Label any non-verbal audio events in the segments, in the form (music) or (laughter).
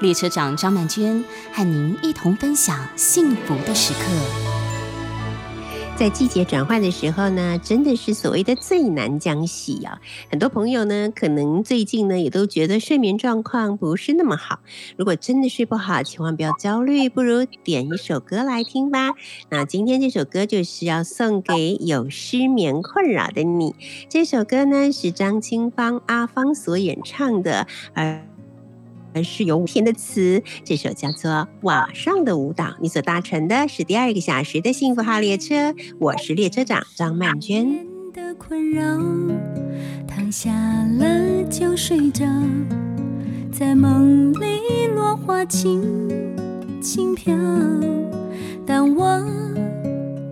列车长张曼娟和您一同分享幸福的时刻。在季节转换的时候呢，真的是所谓的最难将息啊！很多朋友呢，可能最近呢也都觉得睡眠状况不是那么好。如果真的睡不好，千万不要焦虑，不如点一首歌来听吧。那今天这首歌就是要送给有失眠困扰的你。这首歌呢是张清芳阿芳所演唱的，而。而是有五天的词，这首叫做《网上的舞蹈》。你所搭乘的是第二个小时的幸福号列车，我是列车长张曼娟。的困扰躺下了就睡着，在梦里落花轻轻飘。当我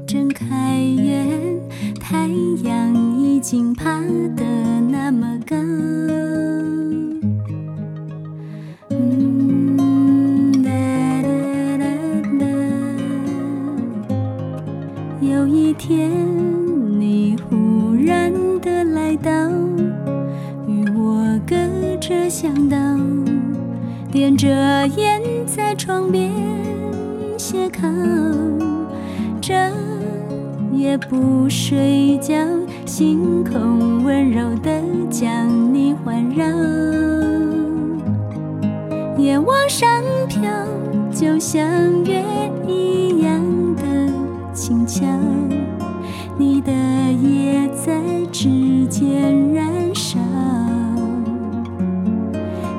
睁开眼，太阳已经爬得那么高。天，你忽然的来到，与我隔着巷道，点着烟在窗边斜靠，这也不睡觉，星空温柔的将你环绕。眼往上飘，就像月一在指尖燃烧。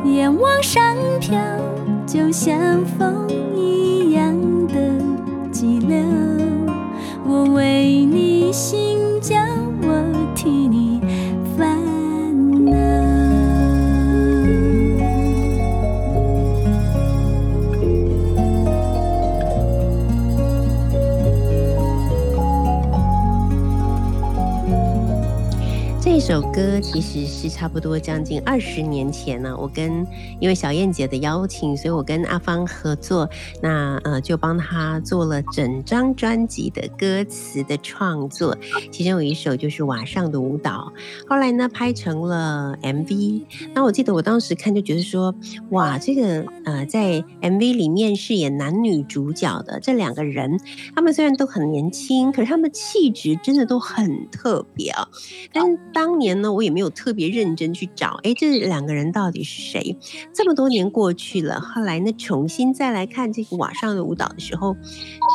夜往上飘，就像风歌其实是差不多将近二十年前呢，我跟因为小燕姐的邀请，所以我跟阿芳合作，那呃就帮他做了整张专辑的歌词的创作，其中有一首就是《晚上的舞蹈》，后来呢拍成了 MV。那我记得我当时看就觉得说，哇，这个呃在 MV 里面饰演男女主角的这两个人，他们虽然都很年轻，可是他们气质真的都很特别啊，但当当年呢，我也没有特别认真去找，哎，这两个人到底是谁？这么多年过去了，后来呢，重新再来看这个网上的舞蹈的时候，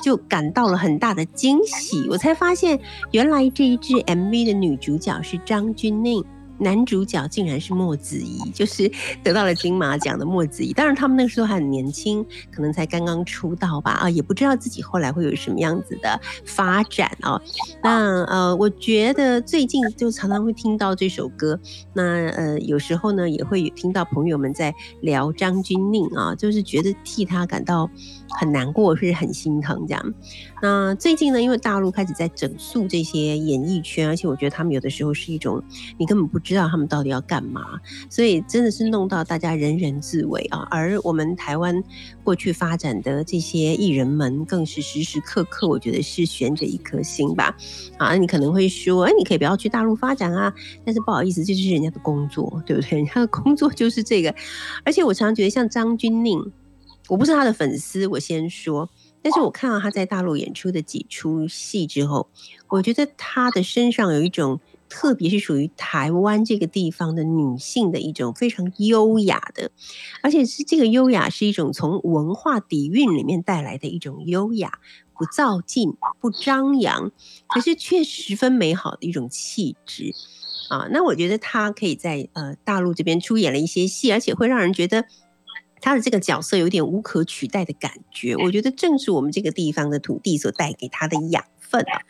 就感到了很大的惊喜。我才发现，原来这一支 MV 的女主角是张钧甯。男主角竟然是莫子怡，(laughs) 就是得到了金马奖的莫子怡。当然，他们那个时候还很年轻，可能才刚刚出道吧，啊，也不知道自己后来会有什么样子的发展哦。那呃，我觉得最近就常常会听到这首歌，那呃，有时候呢也会听到朋友们在聊张钧甯啊，就是觉得替他感到很难过，或是很心疼这样。那最近呢，因为大陆开始在整肃这些演艺圈，而且我觉得他们有的时候是一种你根本不知道他们到底要干嘛，所以真的是弄到大家人人自危啊。而我们台湾过去发展的这些艺人们，更是时时刻刻我觉得是悬着一颗心吧。啊，你可能会说，哎，你可以不要去大陆发展啊，但是不好意思，这就是人家的工作，对不对？人家的工作就是这个。而且我常常觉得，像张钧甯，我不是他的粉丝，我先说。但是我看到他在大陆演出的几出戏之后，我觉得他的身上有一种，特别是属于台湾这个地方的女性的一种非常优雅的，而且是这个优雅是一种从文化底蕴里面带来的一种优雅，不造劲，不张扬，可是却十分美好的一种气质啊。那我觉得他可以在呃大陆这边出演了一些戏，而且会让人觉得。他的这个角色有点无可取代的感觉，我觉得正是我们这个地方的土地所带给他的养分啊。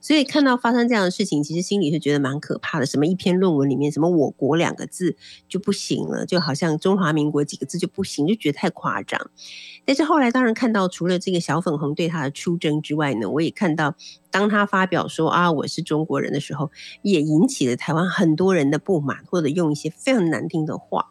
所以看到发生这样的事情，其实心里是觉得蛮可怕的。什么一篇论文里面什么“我国”两个字就不行了，就好像中华民国几个字就不行，就觉得太夸张。但是后来当然看到，除了这个小粉红对他的出征之外呢，我也看到，当他发表说啊我是中国人的时候，也引起了台湾很多人的不满，或者用一些非常难听的话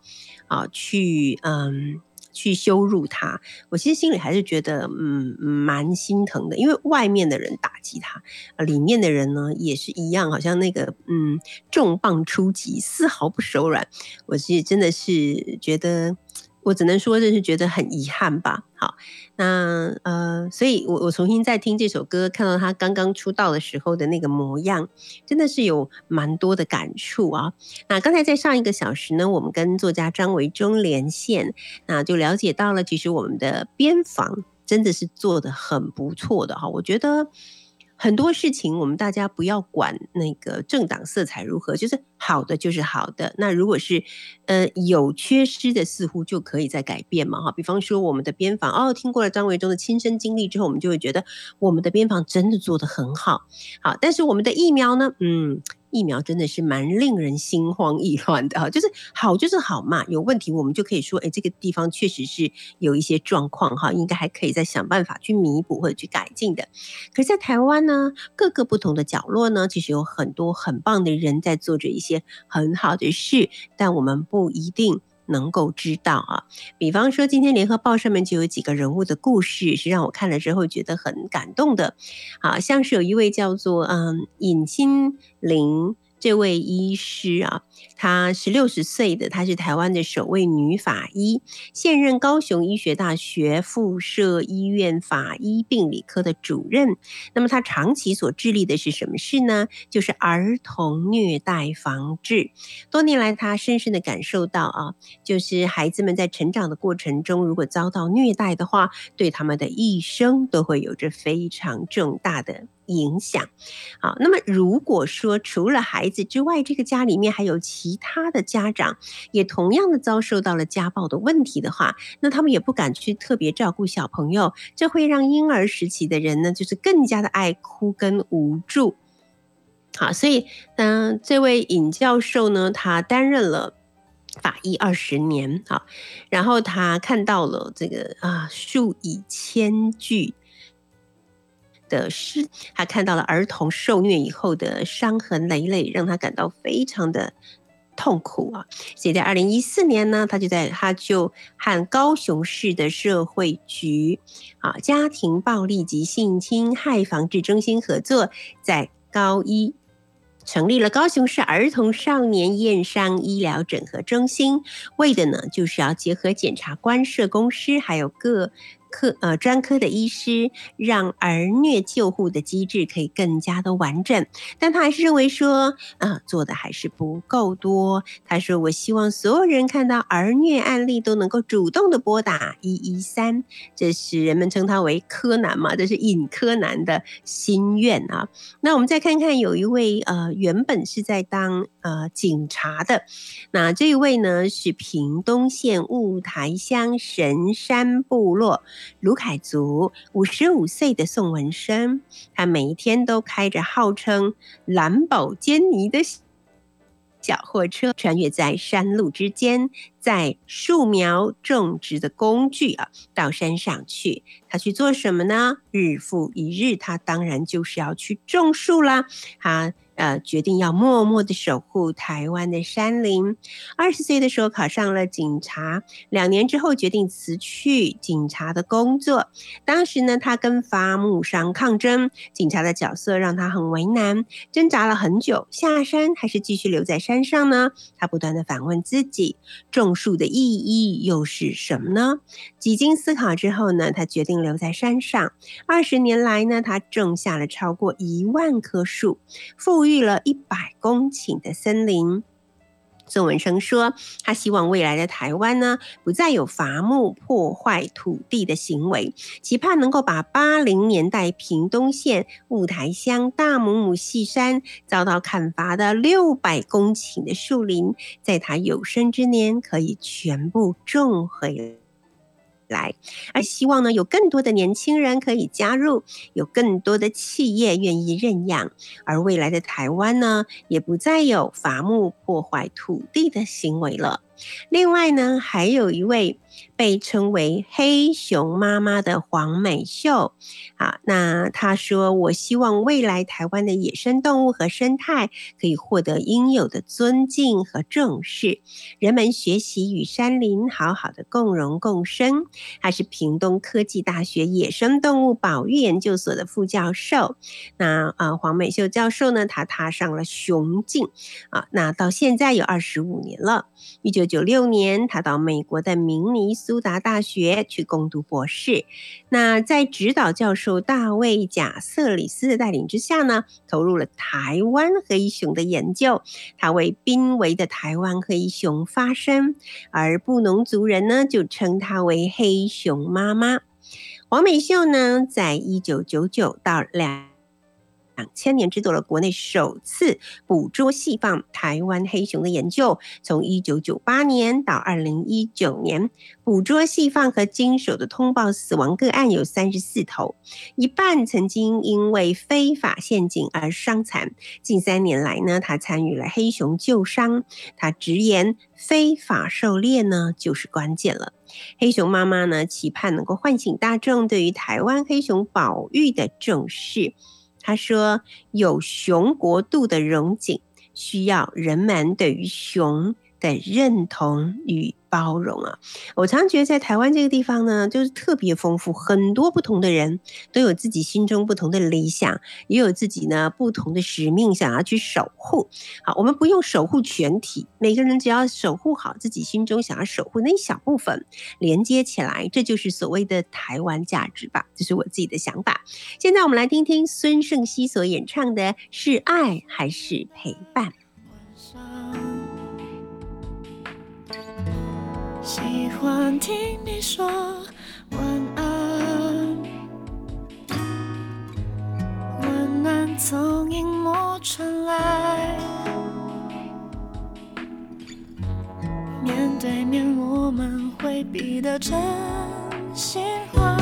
啊去嗯。去羞辱他，我其实心里还是觉得，嗯，蛮心疼的，因为外面的人打击他，里面的人呢也是一样，好像那个，嗯，重磅出击，丝毫不手软。我是真的是觉得。我只能说，就是觉得很遗憾吧。好，那呃，所以我我重新再听这首歌，看到他刚刚出道的时候的那个模样，真的是有蛮多的感触啊。那刚才在上一个小时呢，我们跟作家张维忠连线，那就了解到了，其实我们的边防真的是做的很不错的哈。我觉得。很多事情，我们大家不要管那个政党色彩如何，就是好的就是好的。那如果是呃有缺失的，似乎就可以再改变嘛哈。比方说我们的边防哦，听过了张维忠的亲身经历之后，我们就会觉得我们的边防真的做得很好。好，但是我们的疫苗呢，嗯。疫苗真的是蛮令人心慌意乱的哈，就是好就是好嘛，有问题我们就可以说，哎，这个地方确实是有一些状况哈，应该还可以再想办法去弥补或者去改进的。可是，在台湾呢，各个不同的角落呢，其实有很多很棒的人在做着一些很好的事，但我们不一定。能够知道啊，比方说今天联合报上面就有几个人物的故事，是让我看了之后觉得很感动的，好像是有一位叫做嗯尹清玲。这位医师啊，她是六十岁的，她是台湾的首位女法医，现任高雄医学大学附设医院法医病理科的主任。那么她长期所致力的是什么事呢？就是儿童虐待防治。多年来，她深深的感受到啊，就是孩子们在成长的过程中，如果遭到虐待的话，对他们的一生都会有着非常重大的。影响，好，那么如果说除了孩子之外，这个家里面还有其他的家长，也同样的遭受到了家暴的问题的话，那他们也不敢去特别照顾小朋友，这会让婴儿时期的人呢，就是更加的爱哭跟无助。好，所以嗯，这位尹教授呢，他担任了法医二十年，好，然后他看到了这个啊数以千计。的诗，他看到了儿童受虐以后的伤痕累累，让他感到非常的痛苦啊！所以在二零一四年呢，他就在他就和高雄市的社会局啊家庭暴力及性侵害防治中心合作，在高一成立了高雄市儿童少年验伤医疗整合中心，为的呢就是要结合检察官、社工师还有各。科呃专科的医师让儿虐救护的机制可以更加的完整，但他还是认为说啊做的还是不够多。他说我希望所有人看到儿虐案例都能够主动的拨打一一三，这是人们称他为柯南嘛，这是尹柯南的心愿啊。那我们再看看有一位呃原本是在当呃警察的，那这一位呢是屏东县雾台乡神山部落。卢凯族五十五岁的宋文生，他每一天都开着号称蓝宝坚尼的小货车，穿越在山路之间，在树苗种植的工具啊，到山上去。他去做什么呢？日复一日，他当然就是要去种树啦。他。呃，决定要默默的守护台湾的山林。二十岁的时候考上了警察，两年之后决定辞去警察的工作。当时呢，他跟伐木商抗争，警察的角色让他很为难，挣扎了很久，下山还是继续留在山上呢？他不断的反问自己：种树的意义又是什么呢？几经思考之后呢，他决定留在山上。二十年来呢，他种下了超过一万棵树，富育了一百公顷的森林。宋文生说：“他希望未来的台湾呢，不再有伐木破坏土地的行为，期盼能够把八零年代屏东县雾台乡大母母细山遭到砍伐的六百公顷的树林，在他有生之年可以全部种回。”来，而希望呢有更多的年轻人可以加入，有更多的企业愿意认养，而未来的台湾呢也不再有伐木破坏土地的行为了。另外呢，还有一位被称为“黑熊妈妈”的黄美秀，啊，那她说：“我希望未来台湾的野生动物和生态可以获得应有的尊敬和重视，人们学习与山林好好的共荣共生。”她是屏东科技大学野生动物保育研究所的副教授。那啊，黄美秀教授呢，他踏上了雄径啊，那到现在有二十五年了，一九。九六年，他到美国的明尼苏达大学去攻读博士。那在指导教授大卫贾瑟里斯的带领之下呢，投入了台湾黑熊的研究。他为濒危的台湾黑熊发声，而布农族人呢，就称他为黑熊妈妈。黄美秀呢，在一九九九到两。两千年制作了国内首次捕捉细放台湾黑熊的研究，从一九九八年到二零一九年，捕捉细放和经手的通报死亡个案有三十四头，一半曾经因为非法陷阱而伤残。近三年来呢，他参与了黑熊救伤，他直言非法狩猎呢就是关键了。黑熊妈妈呢，期盼能够唤醒大众对于台湾黑熊保育的重视。他说：“有熊国度的荣景，需要人们对于熊的认同与。”包容啊！我常常觉得在台湾这个地方呢，就是特别丰富，很多不同的人都有自己心中不同的理想，也有自己呢不同的使命想要去守护。好，我们不用守护全体，每个人只要守护好自己心中想要守护那一小部分，连接起来，这就是所谓的台湾价值吧。这是我自己的想法。现在我们来听听孙盛熙所演唱的是爱还是陪伴。喜欢听你说晚安，温暖从荧幕传来，面对面我们回避的真心话，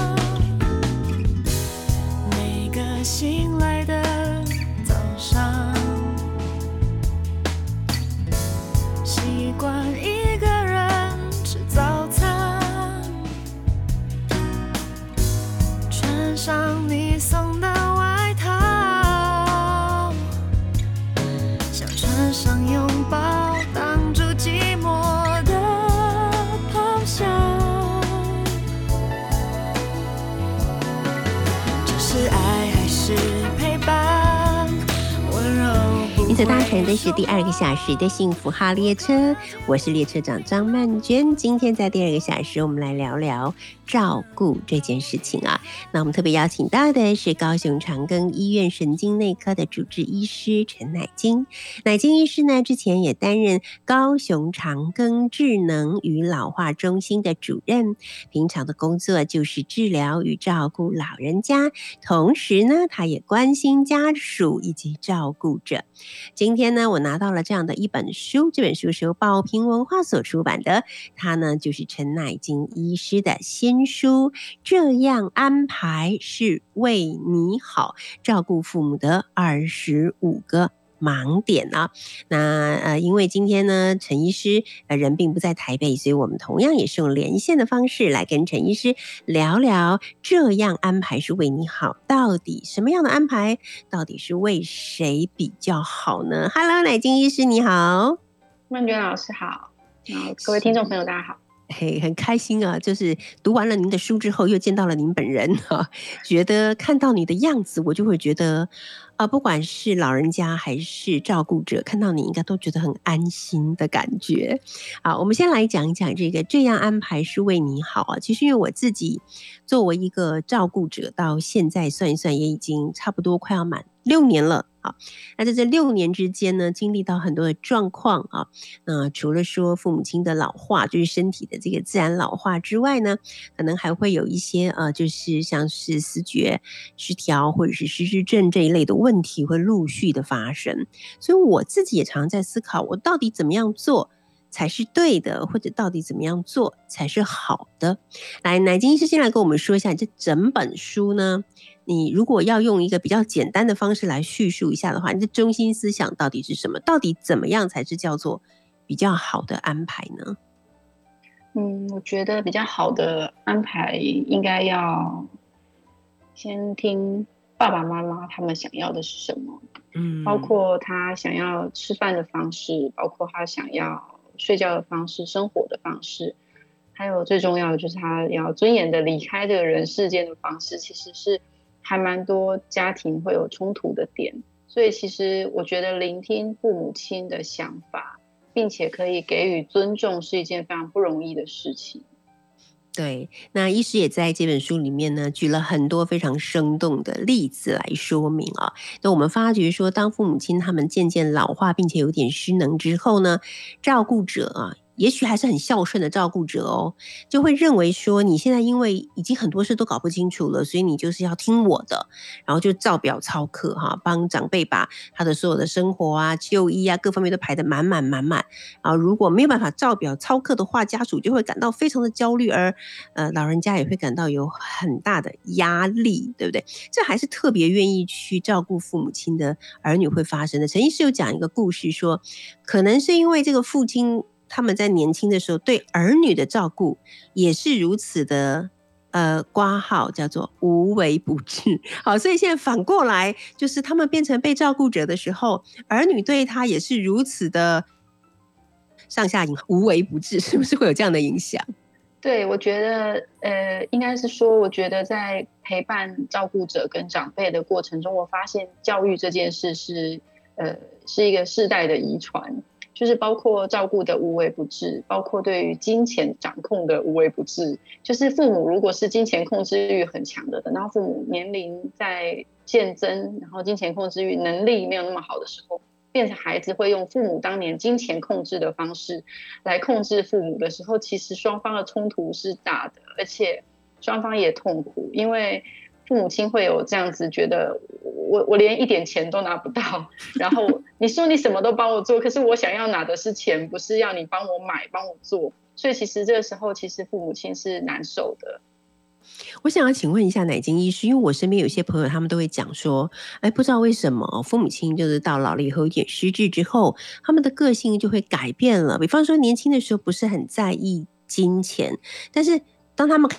每个醒来的早上，习惯上你送柔。你所搭乘的是第二个小时的幸福号列车，我是列车长张曼娟。今天在第二个小时，我们来聊聊。照顾这件事情啊，那我们特别邀请到的是高雄长庚医院神经内科的主治医师陈乃金。乃金医师呢，之前也担任高雄长庚智能与老化中心的主任，平常的工作就是治疗与照顾老人家，同时呢，他也关心家属以及照顾者。今天呢，我拿到了这样的一本书，这本书是由宝平文化所出版的，它呢就是陈乃金医师的新。书这样安排是为你好，照顾父母的二十五个盲点啊？那呃，因为今天呢，陈医师呃人并不在台北，所以我们同样也是用连线的方式来跟陈医师聊聊这样安排是为你好，到底什么样的安排，到底是为谁比较好呢？Hello，乃金医师你好，曼娟老师好，好，各位听众朋友大家好。(laughs) 嘿，很开心啊！就是读完了您的书之后，又见到了您本人哈，觉得看到你的样子，我就会觉得。啊，不管是老人家还是照顾者，看到你应该都觉得很安心的感觉。好，我们先来讲一讲这个这样安排是为你好啊。其实因为我自己作为一个照顾者，到现在算一算，也已经差不多快要满六年了。那在这六年之间呢，经历到很多的状况啊。那除了说父母亲的老化，就是身体的这个自然老化之外呢，可能还会有一些呃，就是像是思觉失调或者是失智症这一类的问。题会陆续的发生，所以我自己也常常在思考，我到底怎么样做才是对的，或者到底怎么样做才是好的？来，乃金医师先来跟我们说一下，这整本书呢，你如果要用一个比较简单的方式来叙述一下的话，你的中心思想到底是什么？到底怎么样才是叫做比较好的安排呢？嗯，我觉得比较好的安排应该要先听爸爸妈妈他们想要的是什么，嗯，包括他想要吃饭的方式，包括他想要睡觉的方式、生活的方式，还有最重要的就是他要尊严的离开这个人世间的方式，其实是还蛮多家庭会有冲突的点。所以其实我觉得聆听父母亲的想法。并且可以给予尊重是一件非常不容易的事情。对，那医师也在这本书里面呢，举了很多非常生动的例子来说明啊。那我们发觉说，当父母亲他们渐渐老化，并且有点失能之后呢，照顾者啊。也许还是很孝顺的照顾者哦，就会认为说你现在因为已经很多事都搞不清楚了，所以你就是要听我的，然后就照表操课哈，帮长辈把他的所有的生活啊、就医啊各方面都排得满满满满。啊如果没有办法照表操课的话，家属就会感到非常的焦虑，而呃老人家也会感到有很大的压力，对不对？这还是特别愿意去照顾父母亲的儿女会发生的。陈医师有讲一个故事说，可能是因为这个父亲。他们在年轻的时候对儿女的照顾也是如此的，呃，挂号叫做无微不至。(laughs) 好，所以现在反过来，就是他们变成被照顾者的时候，儿女对他也是如此的上下无微不至，是不是会有这样的影响？对，我觉得，呃，应该是说，我觉得在陪伴照顾者跟长辈的过程中，我发现教育这件事是，呃，是一个世代的遗传。就是包括照顾的无微不至，包括对于金钱掌控的无微不至。就是父母如果是金钱控制欲很强的，等到父母年龄在渐增，然后金钱控制欲能力没有那么好的时候，变成孩子会用父母当年金钱控制的方式来控制父母的时候，其实双方的冲突是大的，而且双方也痛苦，因为。父母亲会有这样子觉得，我我连一点钱都拿不到，然后你说你什么都帮我做，可是我想要拿的是钱，不是要你帮我买、帮我做。所以其实这个时候，其实父母亲是难受的。我想要请问一下奶金医师，因为我身边有些朋友，他们都会讲说，哎，不知道为什么父母亲就是到老了以后有点失智之后，他们的个性就会改变了。比方说年轻的时候不是很在意金钱，但是当他们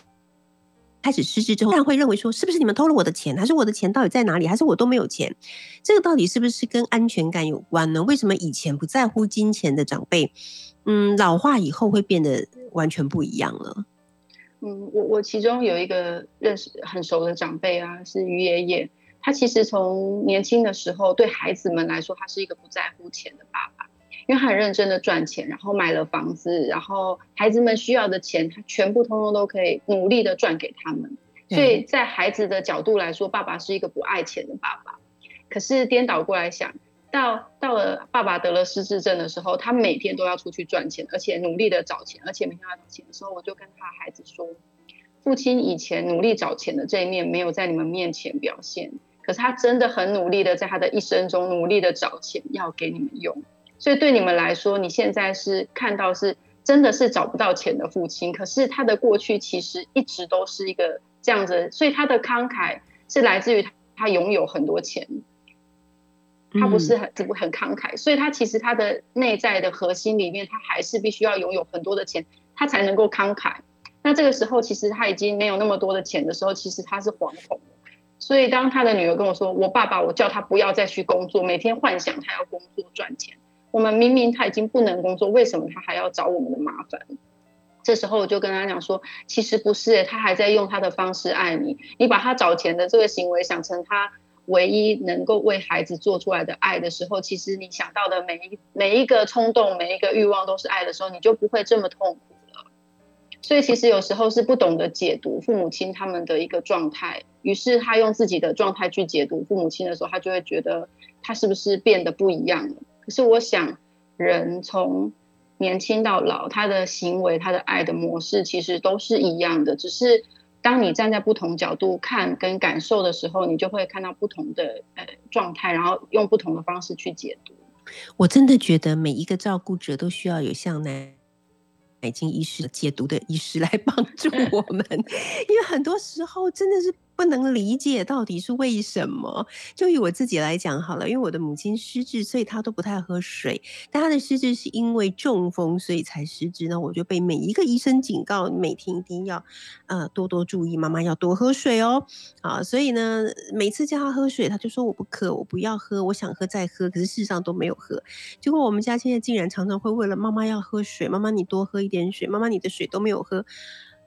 开始失智之后，当然会认为说，是不是你们偷了我的钱，还是我的钱到底在哪里，还是我都没有钱？这个到底是不是跟安全感有关呢？为什么以前不在乎金钱的长辈，嗯，老化以后会变得完全不一样了？嗯，我我其中有一个认识很熟的长辈啊，是于爷爷，他其实从年轻的时候对孩子们来说，他是一个不在乎钱的爸爸。因为他很认真的赚钱，然后买了房子，然后孩子们需要的钱，他全部通通都可以努力的赚给他们。所以在孩子的角度来说，爸爸是一个不爱钱的爸爸。可是颠倒过来想，到到了爸爸得了失智症的时候，他每天都要出去赚钱，而且努力的找钱，而且每天要找钱的时候，我就跟他孩子说，父亲以前努力找钱的这一面没有在你们面前表现，可是他真的很努力的在他的一生中努力的找钱要给你们用。所以对你们来说，你现在是看到是真的是找不到钱的父亲，可是他的过去其实一直都是一个这样子，所以他的慷慨是来自于他拥有很多钱，他不是很不很慷慨，所以他其实他的内在的核心里面，他还是必须要拥有很多的钱，他才能够慷慨。那这个时候，其实他已经没有那么多的钱的时候，其实他是惶恐。所以当他的女儿跟我说：“我爸爸，我叫他不要再去工作，每天幻想他要工作赚钱。”我们明明他已经不能工作，为什么他还要找我们的麻烦？这时候我就跟他讲说，其实不是，他还在用他的方式爱你。你把他找钱的这个行为想成他唯一能够为孩子做出来的爱的时候，其实你想到的每一每一个冲动、每一个欲望都是爱的时候，你就不会这么痛苦了。所以其实有时候是不懂得解读父母亲他们的一个状态，于是他用自己的状态去解读父母亲的时候，他就会觉得他是不是变得不一样了。可是我想，人从年轻到老，他的行为、他的爱的模式，其实都是一样的。只是当你站在不同角度看跟感受的时候，你就会看到不同的呃状态，然后用不同的方式去解读。我真的觉得每一个照顾者都需要有像奶奶金医师解读的医师来帮助 (laughs) 我们，因为很多时候真的是。不能理解到底是为什么？就以我自己来讲好了，因为我的母亲失智，所以她都不太喝水。但她的失智是因为中风，所以才失智。那我就被每一个医生警告，每天一定要呃多多注意，妈妈要多喝水哦。啊，所以呢，每次叫她喝水，她就说我不渴，我不要喝，我想喝再喝。可是事实上都没有喝。结果我们家现在竟然常常会为了妈妈要喝水，妈妈你多喝一点水，妈妈你的水都没有喝。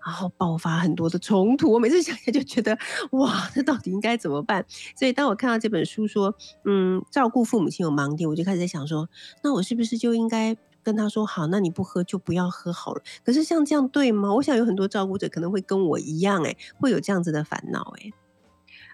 然后爆发很多的冲突，我每次想想就觉得，哇，这到底应该怎么办？所以当我看到这本书说，嗯，照顾父母亲有盲点，我就开始在想说，那我是不是就应该跟他说，好，那你不喝就不要喝好了。可是像这样对吗？我想有很多照顾者可能会跟我一样，哎，会有这样子的烦恼，哎。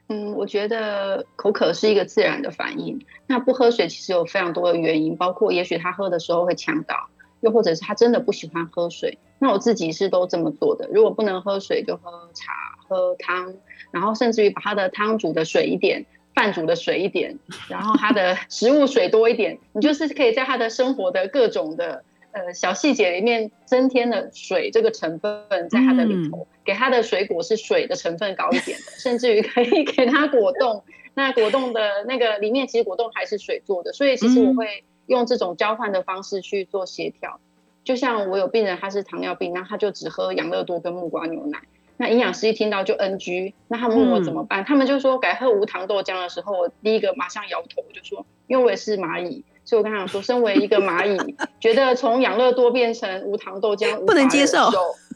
嗯，我觉得口渴是一个自然的反应。那不喝水其实有非常多的原因，包括也许他喝的时候会呛到。又或者是他真的不喜欢喝水，那我自己是都这么做的。如果不能喝水，就喝茶、喝汤，然后甚至于把他的汤煮的水一点，饭煮的水一点，然后他的 (laughs) 食物水多一点，你就是可以在他的生活的各种的呃小细节里面增添了水这个成分在他的里头，给他的水果是水的成分高一点的，甚至于可以给他果冻，那果冻的那个里面其实果冻还是水做的，所以其实我会。用这种交换的方式去做协调，就像我有病人他是糖尿病，那他就只喝养乐多跟木瓜牛奶。那营养师一听到就 NG，那他们问我怎么办？他们就说改喝无糖豆浆的时候，我第一个马上摇头，我就说，因为我也是蚂蚁，所以我跟他说，身为一个蚂蚁，觉得从养乐多变成无糖豆浆不能接受，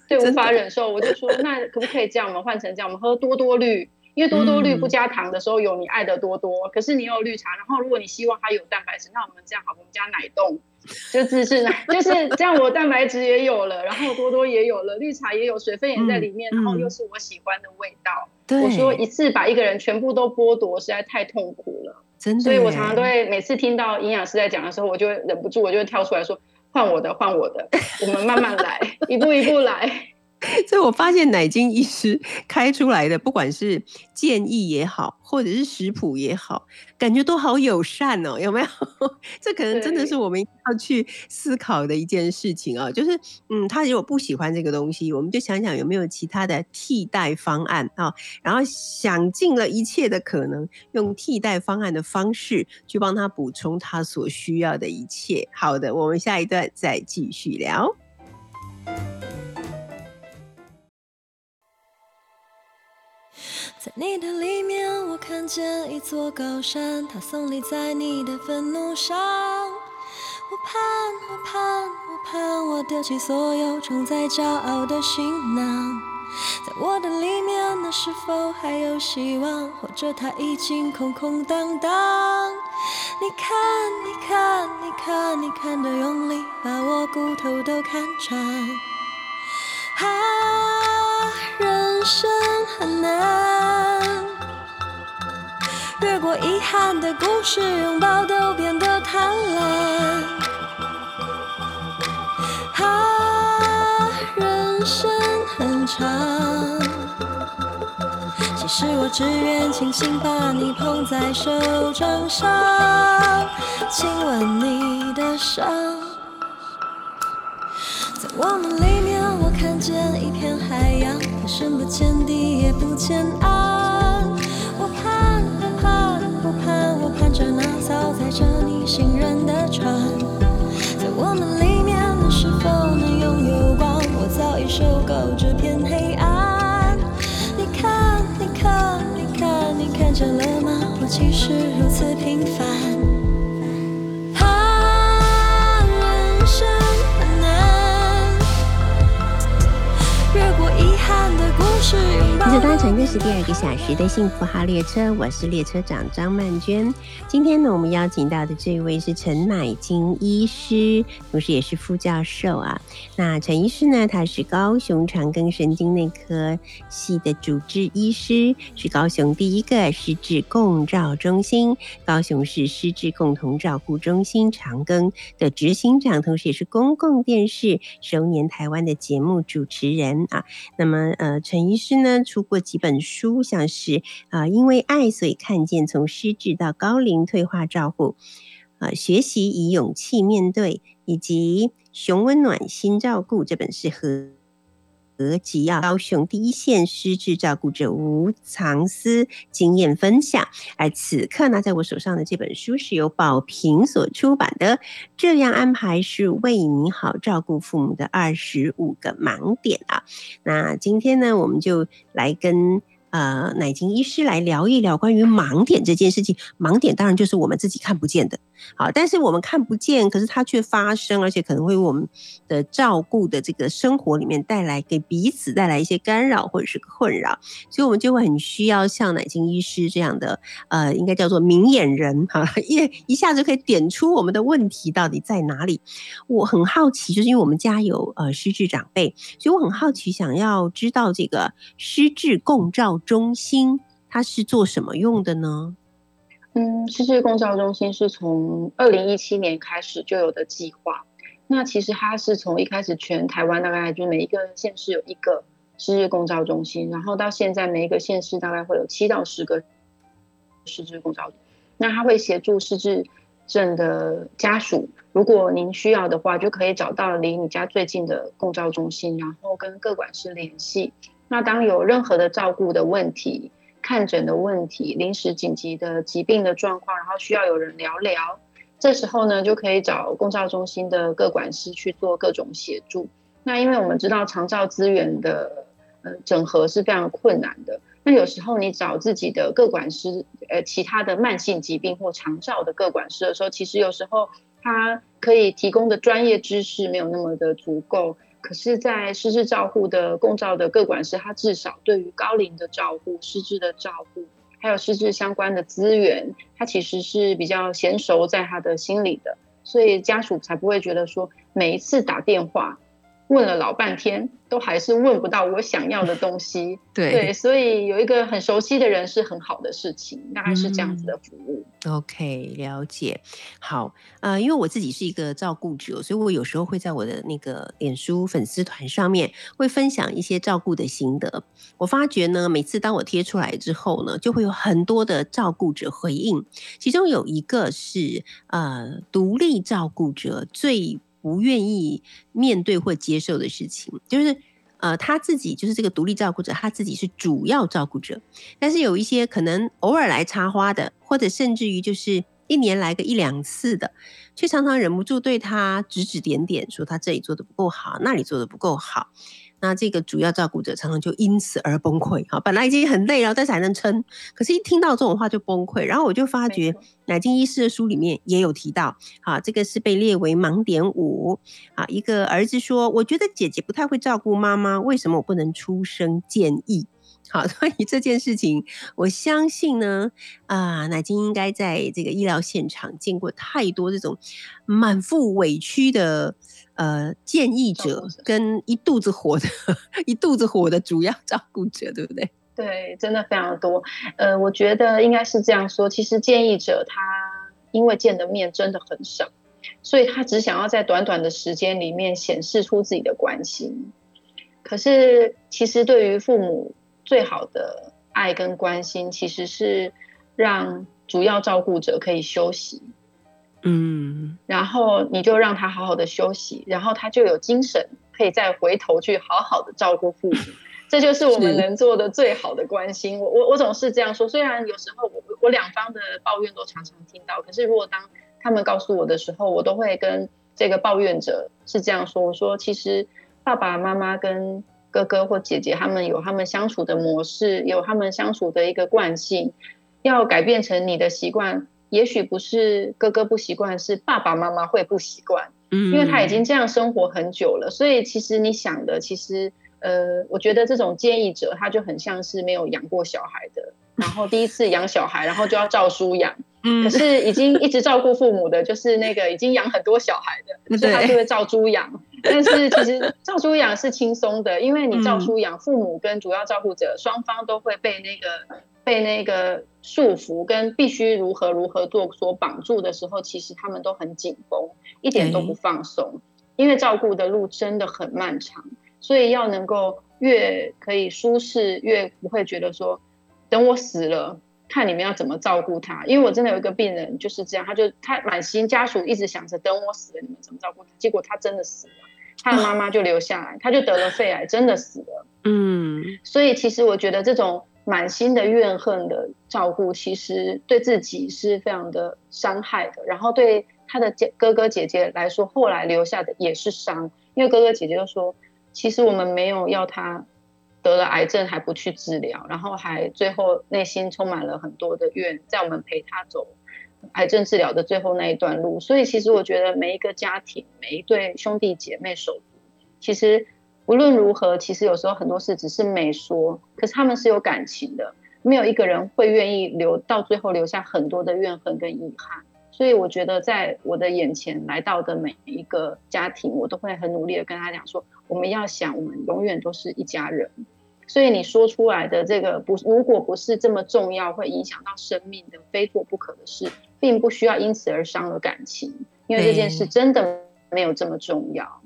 对，无法忍受。我就说，那可不可以这样？我们换成这样，我们喝多多绿。因为多多绿不加糖的时候有你爱的多多，可是你有绿茶，然后如果你希望它有蛋白质，那我们这样好，我们加奶冻，就自制奶，就是这样，我蛋白质也有了，然后多多也有了，绿茶也有，水分也在里面，然后又是我喜欢的味道。我说一次把一个人全部都剥夺，实在太痛苦了，真的。所以我常常都会每次听到营养师在讲的时候，我就忍不住，我就会跳出来说换我的，换我的，我们慢慢来，(laughs) 一步一步来。(laughs) 所以我发现奶精医师开出来的，不管是建议也好，或者是食谱也好，感觉都好友善哦，有没有？(laughs) 这可能真的是我们要去思考的一件事情啊。就是，嗯，他如果不喜欢这个东西，我们就想想有没有其他的替代方案啊，然后想尽了一切的可能，用替代方案的方式去帮他补充他所需要的一切。好的，我们下一段再继续聊。在你的里面，我看见一座高山，它耸立在你的愤怒上。我盼，我盼，我盼，我丢弃所有装载骄傲的行囊。在我的里面，那是否还有希望？或者它已经空空荡荡？你看，你看，你看，你看的用力，把我骨头都看穿。啊，人生很难。越过遗憾的故事，拥抱都变得贪婪。啊，人生很长，其实我只愿轻轻把你捧在手掌上，亲吻你的伤。在我们里面，我看见一片海洋，深不见底，也不见岸。我盼。我盼，我盼我盼着那艘载着你信任的船，在我们里面，是否能拥有光？我早已受够这片黑暗。你看，你看，你看，你看见了吗？我其实如此平凡。这搭乘的是第二个小时的幸福号列车，我是列车长张曼娟。今天呢，我们邀请到的这位是陈乃金医师，同时也是副教授啊。那陈医师呢，他是高雄长庚神经内科系的主治医师，是高雄第一个失智共照中心、高雄市失智共同照护中心长庚的执行长，同时也是公共电视《熟年台湾》的节目主持人啊。那么，呃，陈医于是呢，出过几本书，像是啊，因为爱所以看见从失智到高龄退化照顾，啊，学习以勇气面对，以及熊温暖心照顾这本是和。合集啊，高雄第一线失智照顾者吴藏思经验分享。而此刻呢在我手上的这本书是由宝瓶所出版的，这样安排是为你好照顾父母的二十五个盲点啊。那今天呢，我们就来跟。呃，奶金医师来聊一聊关于盲点这件事情。盲点当然就是我们自己看不见的，好，但是我们看不见，可是它却发生，而且可能会为我们的照顾的这个生活里面带来给彼此带来一些干扰或者是困扰，所以我们就会很需要像奶金医师这样的，呃，应该叫做明眼人哈，一一下子可以点出我们的问题到底在哪里。我很好奇，就是因为我们家有呃失智长辈，所以我很好奇，想要知道这个失智共照。中心它是做什么用的呢？嗯，失智共照中心是从二零一七年开始就有的计划。那其实它是从一开始全台湾大概就每一个县市有一个失智共照中心，然后到现在每一个县市大概会有七到十个失智共照。那它会协助失智症的家属，如果您需要的话，就可以找到离你家最近的共照中心，然后跟各管事联系。那当有任何的照顾的问题、看诊的问题、临时紧急的疾病的状况，然后需要有人聊聊，这时候呢，就可以找公照中心的各管师去做各种协助。那因为我们知道长照资源的呃整合是非常困难的，那有时候你找自己的各管师，呃，其他的慢性疾病或长照的各管师的时候，其实有时候他可以提供的专业知识没有那么的足够。可是，在失智照护的共照的各管师，他至少对于高龄的照护、失智的照护，还有失智相关的资源，他其实是比较娴熟在他的心里的，所以家属才不会觉得说每一次打电话。问了老半天，都还是问不到我想要的东西。(laughs) 对对，所以有一个很熟悉的人是很好的事情，大概是这样子的服务。OK，了解。好，呃，因为我自己是一个照顾者，所以我有时候会在我的那个脸书粉丝团上面会分享一些照顾的心得。我发觉呢，每次当我贴出来之后呢，就会有很多的照顾者回应，其中有一个是呃，独立照顾者最。不愿意面对或接受的事情，就是呃他自己就是这个独立照顾者，他自己是主要照顾者，但是有一些可能偶尔来插花的，或者甚至于就是一年来个一两次的，却常常忍不住对他指指点点，说他这里做的不够好，那里做的不够好。那这个主要照顾者常常就因此而崩溃，哈，本来已经很累了，但是还能撑，可是一听到这种话就崩溃。然后我就发觉，乃金医师的书里面也有提到，啊，这个是被列为盲点五，啊，一个儿子说，我觉得姐姐不太会照顾妈妈，为什么我不能出声建议？好，(laughs) 关于这件事情，我相信呢，啊，乃金应该在这个医疗现场见过太多这种满腹委屈的。呃，建议者跟一肚子火的、一肚子火的主要照顾者，对不对？对，真的非常多。呃，我觉得应该是这样说。其实建议者他因为见的面真的很少，所以他只想要在短短的时间里面显示出自己的关心。可是，其实对于父母最好的爱跟关心，其实是让主要照顾者可以休息。嗯，然后你就让他好好的休息，然后他就有精神，可以再回头去好好的照顾父母。(laughs) 这就是我们能做的最好的关心。我我我总是这样说，虽然有时候我我两方的抱怨都常常听到，可是如果当他们告诉我的时候，我都会跟这个抱怨者是这样说：我说其实爸爸妈妈跟哥哥或姐姐他们有他们相处的模式，有他们相处的一个惯性，要改变成你的习惯。也许不是哥哥不习惯，是爸爸妈妈会不习惯，嗯，因为他已经这样生活很久了，所以其实你想的，其实呃，我觉得这种建议者他就很像是没有养过小孩的，然后第一次养小孩，然后就要照书养，(laughs) 嗯，可是已经一直照顾父母的，就是那个已经养很多小孩的，(laughs) 所以他就会照猪养。但是其实照书养是轻松的，因为你照书养，父母跟主要照顾者双方都会被那个。被那个束缚跟必须如何如何做所绑住的时候，其实他们都很紧绷，一点都不放松。因为照顾的路真的很漫长，所以要能够越可以舒适，越不会觉得说等我死了，看你们要怎么照顾他。因为我真的有一个病人就是这样，他就他满心家属一直想着等我死了你们怎么照顾他，结果他真的死了，他的妈妈就留下来，他就得了肺癌，真的死了。嗯，所以其实我觉得这种满心的怨恨的照顾，其实对自己是非常的伤害的，然后对他的姐哥哥姐姐来说，后来留下的也是伤，因为哥哥姐姐就说，其实我们没有要他得了癌症还不去治疗，然后还最后内心充满了很多的怨，在我们陪他走癌症治疗的最后那一段路，所以其实我觉得每一个家庭，每一对兄弟姐妹手足，其实。无论如何，其实有时候很多事只是没说，可是他们是有感情的，没有一个人会愿意留到最后留下很多的怨恨跟遗憾。所以我觉得，在我的眼前来到的每一个家庭，我都会很努力的跟他讲说，我们要想，我们永远都是一家人。所以你说出来的这个不，如果不是这么重要，会影响到生命的非做不可的事，并不需要因此而伤了感情，因为这件事真的没有这么重要。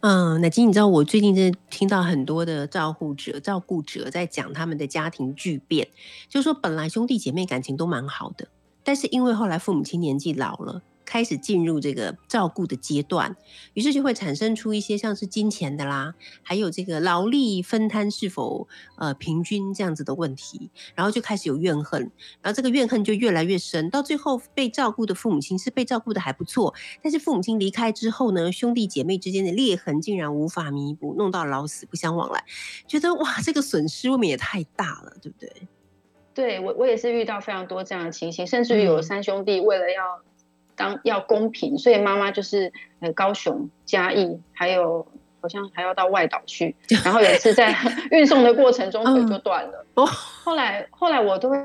嗯，乃金，你知道我最近真的听到很多的照护者、照顾者在讲他们的家庭巨变，就是说本来兄弟姐妹感情都蛮好的，但是因为后来父母亲年纪老了。开始进入这个照顾的阶段，于是就会产生出一些像是金钱的啦，还有这个劳力分摊是否呃平均这样子的问题，然后就开始有怨恨，然后这个怨恨就越来越深，到最后被照顾的父母亲是被照顾的还不错，但是父母亲离开之后呢，兄弟姐妹之间的裂痕竟然无法弥补，弄到老死不相往来，觉得哇，这个损失未免也太大了，对不对？对我我也是遇到非常多这样的情形，甚至于有三兄弟为了要。当要公平，所以妈妈就是呃高雄嘉义，还有好像还要到外岛去。然后有一次在 (laughs) 运送的过程中腿就断了。后来后来我都会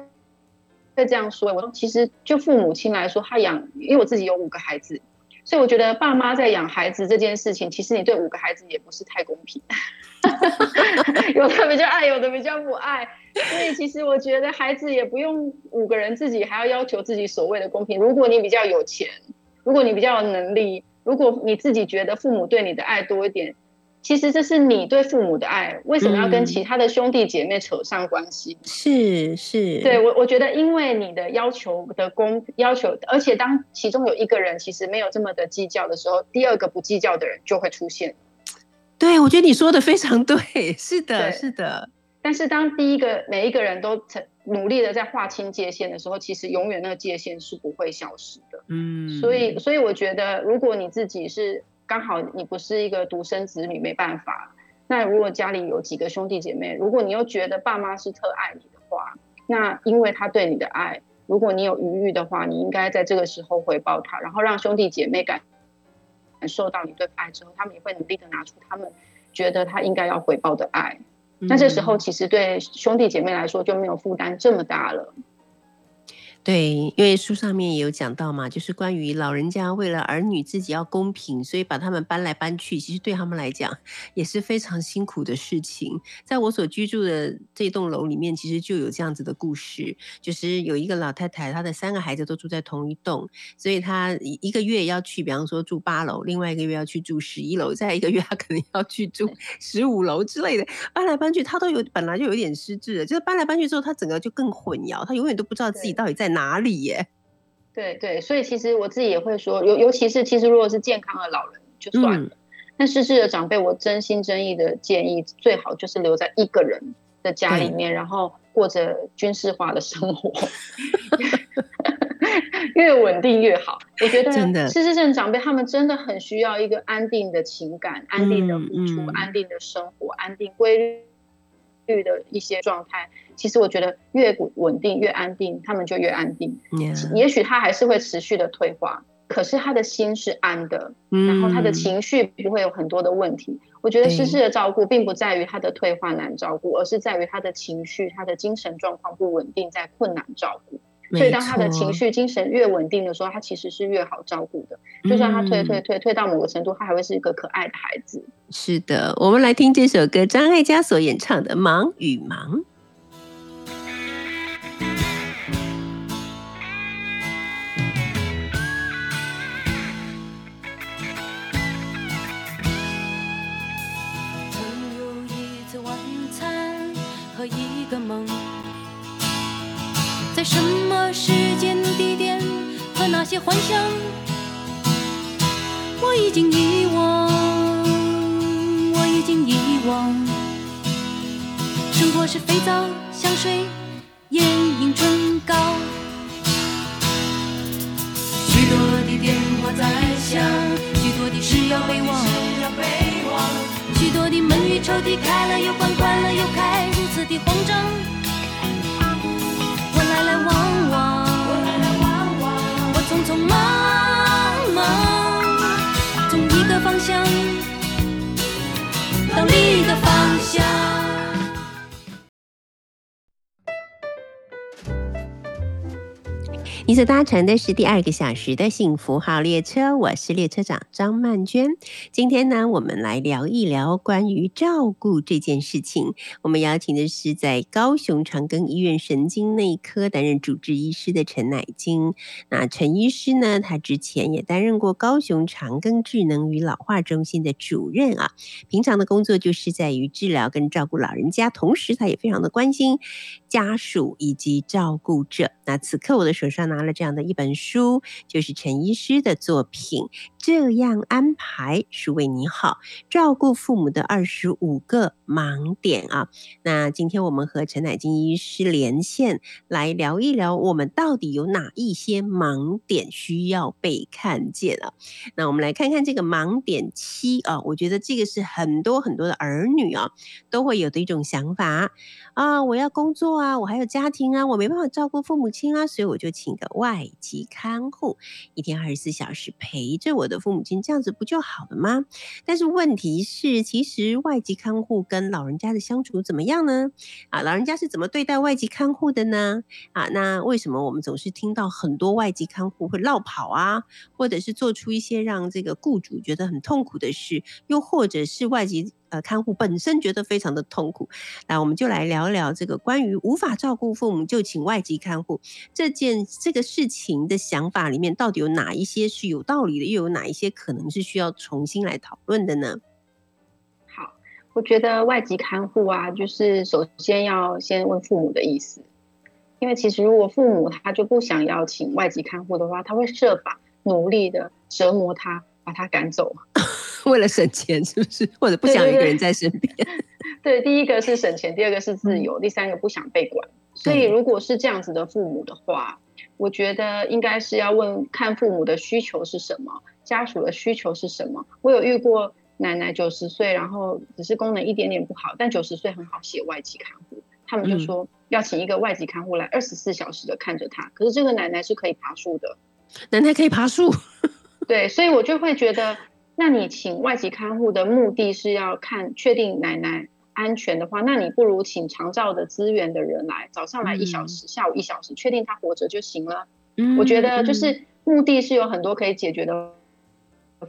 会这样说，我说其实就父母亲来说，他养，因为我自己有五个孩子，所以我觉得爸妈在养孩子这件事情，其实你对五个孩子也不是太公平。(laughs) (laughs) 有的比较爱，有的比较不爱。(laughs) 所以其实我觉得孩子也不用五个人自己还要要求自己所谓的公平。如果你比较有钱，如果你比较有能力，如果你自己觉得父母对你的爱多一点，其实这是你对父母的爱，为什么要跟其他的兄弟姐妹扯上关系？是是，对我我觉得因为你的要求的公要求，而且当其中有一个人其实没有这么的计较的时候，第二个不计较的人就会出现。对，我觉得你说的非常对，是的，是的。但是当第一个每一个人都成努力的在划清界限的时候，其实永远那个界限是不会消失的。嗯，所以所以我觉得，如果你自己是刚好你不是一个独生子女，没办法。那如果家里有几个兄弟姐妹，如果你又觉得爸妈是特爱你的话，那因为他对你的爱，如果你有余裕的话，你应该在这个时候回报他，然后让兄弟姐妹感感受到你对爱之后，他们也会努力的拿出他们觉得他应该要回报的爱。那这时候，其实对兄弟姐妹来说就没有负担这么大了。对，因为书上面也有讲到嘛，就是关于老人家为了儿女自己要公平，所以把他们搬来搬去，其实对他们来讲也是非常辛苦的事情。在我所居住的这栋楼里面，其实就有这样子的故事，就是有一个老太太，她的三个孩子都住在同一栋，所以她一个月要去，比方说住八楼，另外一个月要去住十一楼，再一个月她可能要去住 (laughs) 十五楼之类的，搬来搬去，她都有本来就有点失智了，就是搬来搬去之后，她整个就更混淆，她永远都不知道自己到底在。哪里耶？对对，所以其实我自己也会说，尤尤其是其实如果是健康的老人就算了，但失智的长辈，我真心真意的建议，最好就是留在一个人的家里面，然后过着军事化的生活，(laughs) 越稳定越好。我觉得失智症长辈他们真的很需要一个安定的情感、安定的付出、安定的生活、安定规律的一些状态。其实我觉得越稳定越安定，他们就越安定。也许他还是会持续的退化，可是他的心是安的，然后他的情绪不会有很多的问题。我觉得失智的照顾并不在于他的退化难照顾，而是在于他的情绪、他的精神状况不稳定，在困难照顾。所以当他的情绪、精神越稳定的时候，他其实是越好照顾的。就算他退退退退到某个程度，他还会是一个可爱的孩子。是的，我们来听这首歌，张艾嘉所演唱的《忙与忙》。在什么时间地点和那些幻想，我已经遗忘，我已经遗忘。生活是肥皂、香水、眼影、唇膏，许多的电话在响，许多的事要备忘，许多的门与抽屉开了又关，关了又开，如此的慌张。你所搭乘的是第二个小时的幸福号列车，我是列车长张曼娟。今天呢，我们来聊一聊关于照顾这件事情。我们邀请的是在高雄长庚医院神经内科担任主治医师的陈乃金。那陈医师呢，他之前也担任过高雄长庚智能与老化中心的主任啊。平常的工作就是在于治疗跟照顾老人家，同时他也非常的关心家属以及照顾者。那此刻我的手上拿了这样的一本书，就是陈医师的作品。这样安排是为你好，照顾父母的二十五个盲点啊。那今天我们和陈乃金医师连线来聊一聊，我们到底有哪一些盲点需要被看见啊？那我们来看看这个盲点七啊，我觉得这个是很多很多的儿女啊都会有的一种想法啊，我要工作，啊我还有家庭啊，我没办法照顾父母亲啊，所以我就请个外籍看护，一天二十四小时陪着我的父母亲，这样子不就好了吗？但是问题是，其实外籍看护跟老人家的相处怎么样呢？啊，老人家是怎么对待外籍看护的呢？啊，那为什么我们总是听到很多外籍看护会落跑啊，或者是做出一些让这个雇主觉得很痛苦的事，又或者是外籍呃看护本身觉得非常的痛苦？那我们就来聊聊这个关于无法照顾父母就请外籍看护这件这个事情的想法里面，到底有哪一些是有道理的，又有哪一些可能是需要重新来讨论的呢？好，我觉得外籍看护啊，就是首先要先问父母的意思，因为其实如果父母他就不想要请外籍看护的话，他会设法努力的折磨他，把他赶走。(laughs) 为了省钱，是不是？(laughs) 或者不想有一个人在身边？(laughs) 对，第一个是省钱，第二个是自由，第三个不想被管。所以如果是这样子的父母的话，我觉得应该是要问看父母的需求是什么，家属的需求是什么。我有遇过奶奶九十岁，然后只是功能一点点不好，但九十岁很好写外籍看护，他们就说要请一个外籍看护来二十四小时的看着他。可是这个奶奶是可以爬树的，奶奶可以爬树。对，所以我就会觉得，那你请外籍看护的目的是要看确定奶奶安全的话，那你不如请长照的资源的人来，早上来一小时，下午一小时，确定他活着就行了。嗯我觉得就是目的是有很多可以解决的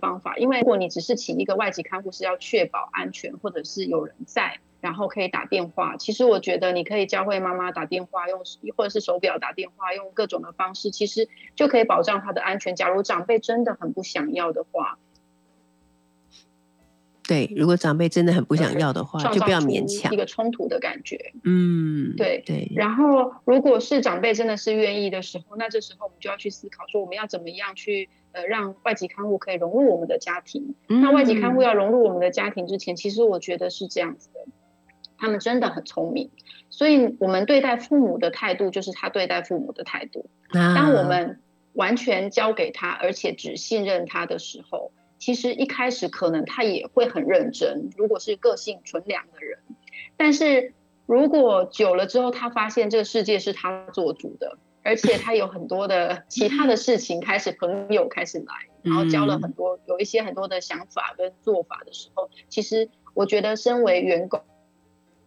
方法，因为如果你只是请一个外籍看护是要确保安全，或者是有人在，然后可以打电话。其实我觉得你可以教会妈妈打电话，用或者是手表打电话，用各种的方式，其实就可以保障她的安全。假如长辈真的很不想要的话，对，如果长辈真的很不想要的话，就不要勉强一。个冲突的感觉。嗯，对对，然后，如果是长辈真的是愿意的时候，那这时候我们就要去思考说，我们要怎么样去呃让外籍看护可以融入我们的家庭。那外籍看护嗯要融入我们的家庭之前，其实我觉得是这样子的，他们真的很聪明，所以我们对待父母的态度就是他对待父母的态度。当当我们完全交给他，而且只信任他的时候，其实一开始可能他也会很认真。如果是个性纯良的人，但是如果久了之后，他发现这个世界是他做主的，而且他有很多的其他的事情开始朋友开始来，然后交了很多有一些很多的想法跟做法的时候，其实我觉得身为员工，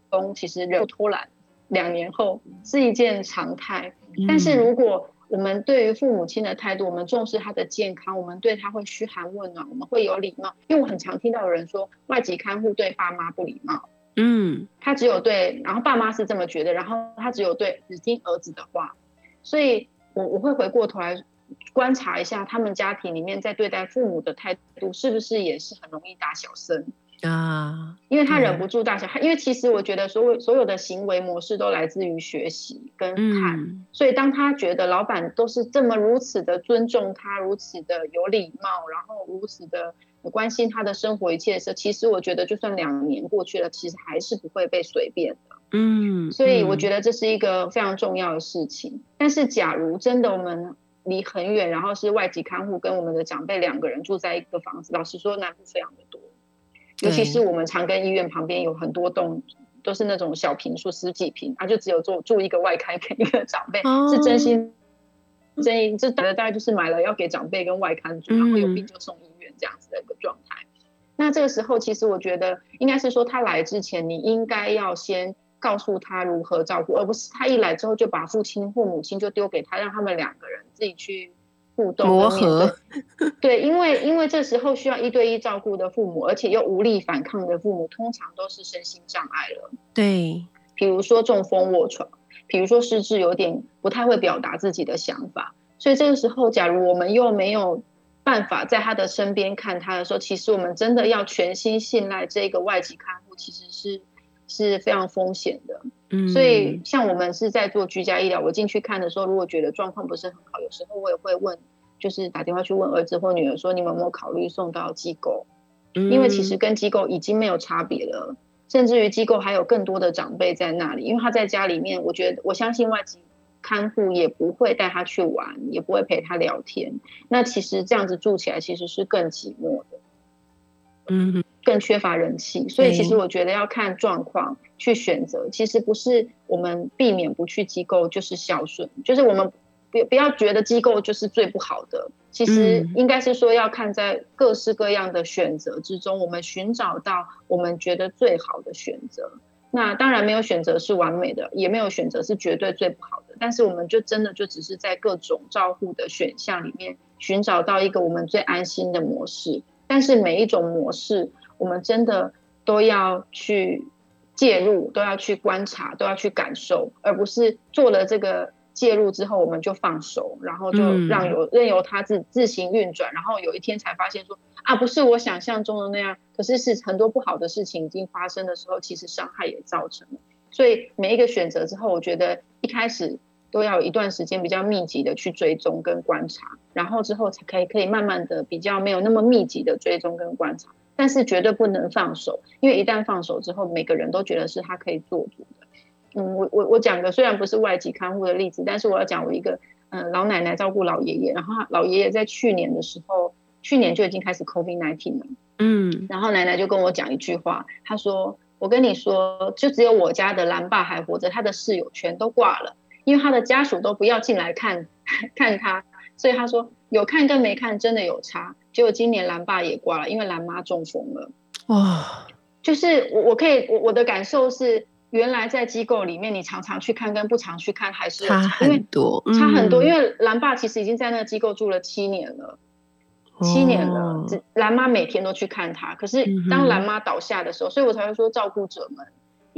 工其实人拖懒两年后是一件常态。但是如果我们对于父母亲的态度，我们重视他的健康，我们对他会嘘寒问暖，我们会有礼貌。因为我很常听到有人说，外籍看护对爸妈不礼貌，嗯他只有对，然后爸妈是这么觉得，然后他只有对只听儿子的话，所以我我会回过头来观察一下他们家庭里面在对待父母的态度是不是也是很容易打小声。啊，因为他忍不住大小，因为其实我觉得所有所有的行为模式都来自于学习跟看，嗯所以当他觉得老板都是这么如此的尊重他，如此的有礼貌，然后如此的关心他的生活一切的时候，其实我觉得就算两年过去了，其实还是不会被随便的。嗯，所以我觉得得这是一个非常重要的事情。但是假如真的我们离很远，然后是外籍看护跟我们的长辈两个人住在一个房子，老实说难度非常的多，尤其是我们长庚医院旁边有很多栋。都是那种小平数十几平，啊，就只有住住一个外开跟一个长辈，哦是真心真意，这大概就是买了要给长辈跟外看住，然后有病就送医院这样子的一个状态。那这个时候，其实我觉得应该是说，他来之前，你应该要先告诉他如何照顾，而不是他一来之后就把父亲或母亲就丢给他，让他们两个人自己去互动磨合。(laughs) 对，因为因为这时候需要一对一照顾的父母，而且又无力反抗的父母，通常都是身心障碍了。对，比如说中风卧床，比如说失智有点不太会表达自己的想法，所以这个时候，假如我们又没有办法在他的身边看他的时候，其实我们真的要全心信赖这个外籍看护，其实是是非常风险的。嗯，所以像我们是在做居家医疗，我进去看的时候，如果觉得状况不是很好，有时候我也会问，就是打电话去问儿子或女儿说，你们有没有考虑送到机构？因为其实嗯。跟机构已经没有差别了，甚至于机构还有更多的长辈在那里，因为他在家里面，我觉得我相信外籍看护也不会带他去玩，也不会陪他聊天。那其实这样子住起来其实是更寂寞的，嗯更缺乏人气。所以其实我觉得要看状况去选择，其实不是我们避免不去机构就是孝顺，就是我们不不要觉得机构就是最不好的。其实嗯应该是说，要看在各式各样的选择之中，我们寻找到我们觉得最好的选择。那当然没有选择是完美的，也没有选择是绝对最不好的。但是我们就真的就只是在各种照护的选项里面寻找到一个我们最安心的模式。但是每一种模式，我们真的都要去介入，都要去观察，都要去感受，而不是做了这个介入之后我们就放手，然后就嗯让由任由它自自行运转，然后有一天才发现说啊，不是我想象中的那样。可是是很多不好的事情已经发生的时候，其实伤害也造成了。所以每一个选择之后，我觉得一开始都要有一段时间比较密集的去追踪跟观察，然后之后才可以可以慢慢的比较没有那么密集的追踪跟观察，但是绝对不能放手，因为一旦放手之后，每个人都觉得是他可以做主的。嗯，我我我讲的虽然不是外籍看护的例子，但是我要讲我一个嗯、呃老奶奶照顾老爷爷，然后老爷爷在去年的时候，去年就已经开始 COVID nineteen 了。嗯然后奶奶就跟我讲一句话，她说：“我跟你说，就只有我家的蓝爸还活着，他的室友全都挂了，因为他的家属都不要进来看 (laughs) 看他，所以他说有看跟没看真的有差。结果今年蓝爸也挂了，因为蓝妈中风了。哇，就是我我可以我我的感受是，原来在机构里面，你常常去看跟不常去看还是差很多，差很多，嗯因为蓝爸其实已经在那个机构住了七年了。七年了蓝妈每天都去看他。可是当蓝妈倒下的时候，所以我才会说，照顾者们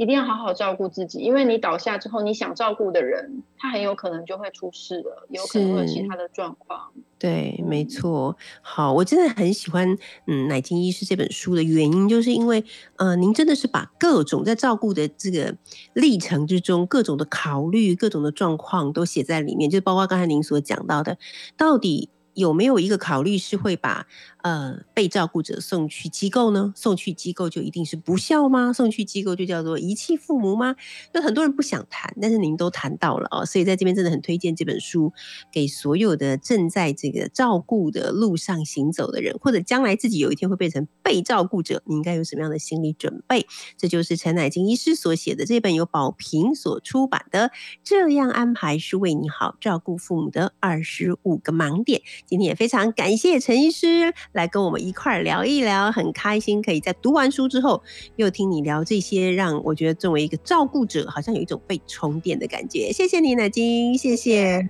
一定要好好照顾自己，因为你倒下之后，你想照顾的人，他很有可能就会出事了，有可能会有其他的状况。对，没错。好，我真的很喜欢嗯《奶精医师》这本书的原因，就是因为呃，您真的是把各种在照顾的这个历程之中，各种的考虑、各种的状况都写在里面，就包括刚才您所讲到的，到底。有没有一个考虑是会把呃被照顾者送去机构呢？送去机构就一定是不孝吗？送去机构就叫做遗弃父母吗？那很多人不想谈，但是您都谈到了哦，所以在这边真的很推荐这本书给所有的正在这个照顾的路上行走的人，或者将来自己有一天会变成被照顾者，你应该有什么样的心理准备？这就是陈乃金医师所写的这本由宝瓶所出版的《这样安排是为你好：照顾父母的二十五个盲点》。今天也非常感谢陈医师来跟我们一块儿聊一聊，很开心可以在读完书之后又听你聊这些，让我觉得作为一个照顾者，好像有一种被充电的感觉。谢谢你，奶金，谢谢。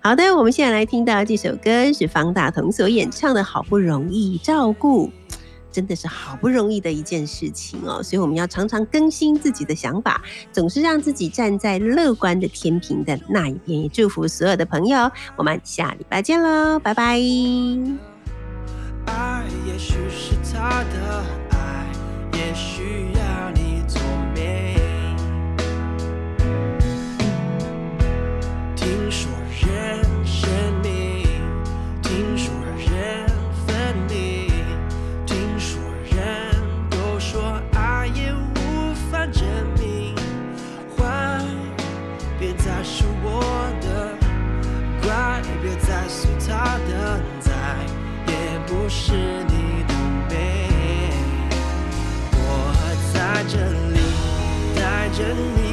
好的，我们现在来听到这首歌是方大同所演唱的《好不容易照顾》。真的是好不容易的一件事情哦，所以我们要常常更新自己的想法，总是让自己站在乐观的天平的那一边。也祝福所有的朋友，我们下礼拜见喽，拜拜。爱也许是他的爱，也需要你聪明。听说人生命，听说人分离，听说人都说爱也无法证明。坏，别再是我的；怪，别再诉他的，是你的美。我在这里，带着你。